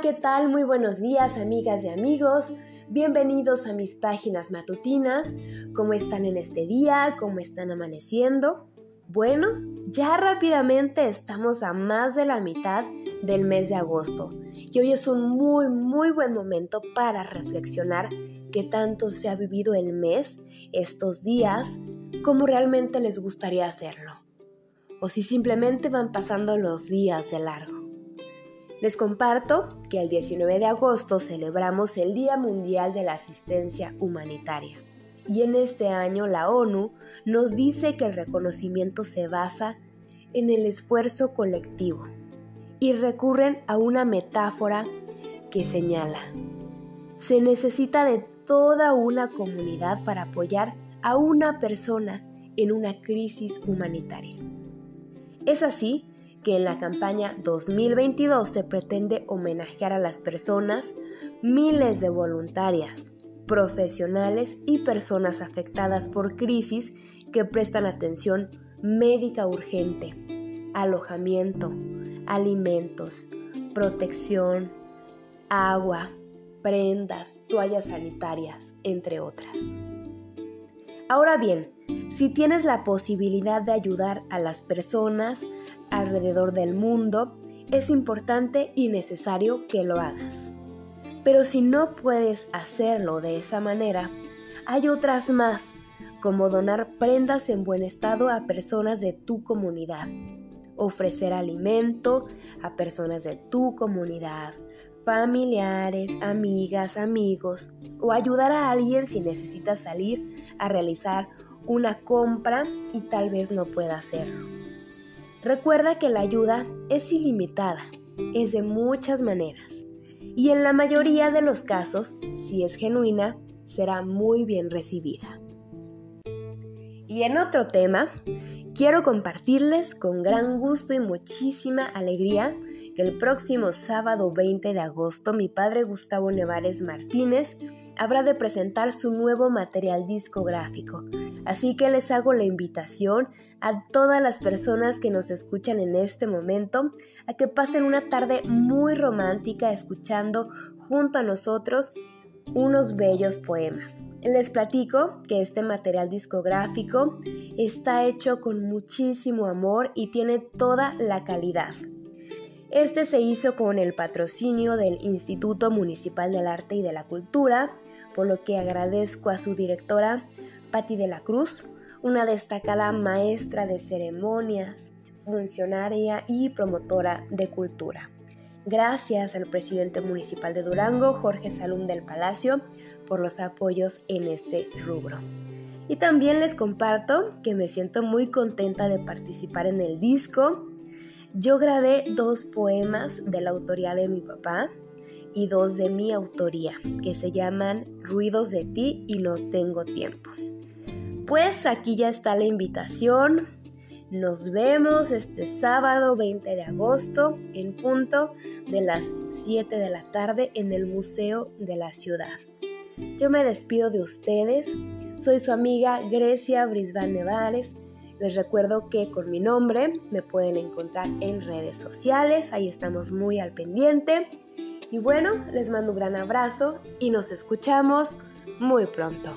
¿qué tal? Muy buenos días, amigas y amigos. Bienvenidos a mis páginas matutinas. ¿Cómo están en este día? ¿Cómo están amaneciendo? Bueno, ya rápidamente estamos a más de la mitad del mes de agosto y hoy es un muy, muy buen momento para reflexionar qué tanto se ha vivido el mes, estos días, cómo realmente les gustaría hacerlo. O si simplemente van pasando los días de largo. Les comparto que el 19 de agosto celebramos el Día Mundial de la Asistencia Humanitaria. Y en este año la ONU nos dice que el reconocimiento se basa en el esfuerzo colectivo y recurren a una metáfora que señala, se necesita de toda una comunidad para apoyar a una persona en una crisis humanitaria. Es así que en la campaña 2022 se pretende homenajear a las personas, miles de voluntarias, profesionales y personas afectadas por crisis que prestan atención médica urgente, alojamiento, alimentos, protección, agua, prendas, toallas sanitarias, entre otras. Ahora bien, si tienes la posibilidad de ayudar a las personas alrededor del mundo, es importante y necesario que lo hagas. Pero si no puedes hacerlo de esa manera, hay otras más, como donar prendas en buen estado a personas de tu comunidad, ofrecer alimento a personas de tu comunidad, familiares, amigas, amigos, o ayudar a alguien si necesita salir a realizar una compra y tal vez no pueda hacerlo. Recuerda que la ayuda es ilimitada, es de muchas maneras, y en la mayoría de los casos, si es genuina, será muy bien recibida. Y en otro tema, quiero compartirles con gran gusto y muchísima alegría que el próximo sábado 20 de agosto mi padre Gustavo Nevares Martínez habrá de presentar su nuevo material discográfico. Así que les hago la invitación a todas las personas que nos escuchan en este momento a que pasen una tarde muy romántica escuchando junto a nosotros unos bellos poemas. Les platico que este material discográfico está hecho con muchísimo amor y tiene toda la calidad. Este se hizo con el patrocinio del Instituto Municipal del Arte y de la Cultura, por lo que agradezco a su directora, Patti de la Cruz, una destacada maestra de ceremonias, funcionaria y promotora de cultura. Gracias al presidente municipal de Durango, Jorge Salum del Palacio, por los apoyos en este rubro. Y también les comparto que me siento muy contenta de participar en el disco. Yo grabé dos poemas de la autoría de mi papá y dos de mi autoría, que se llaman Ruidos de ti y No tengo tiempo. Pues aquí ya está la invitación nos vemos este sábado 20 de agosto en punto de las 7 de la tarde en el Museo de la Ciudad. Yo me despido de ustedes. Soy su amiga Grecia Brisbane Nevares. Les recuerdo que con mi nombre me pueden encontrar en redes sociales. Ahí estamos muy al pendiente. Y bueno, les mando un gran abrazo y nos escuchamos muy pronto.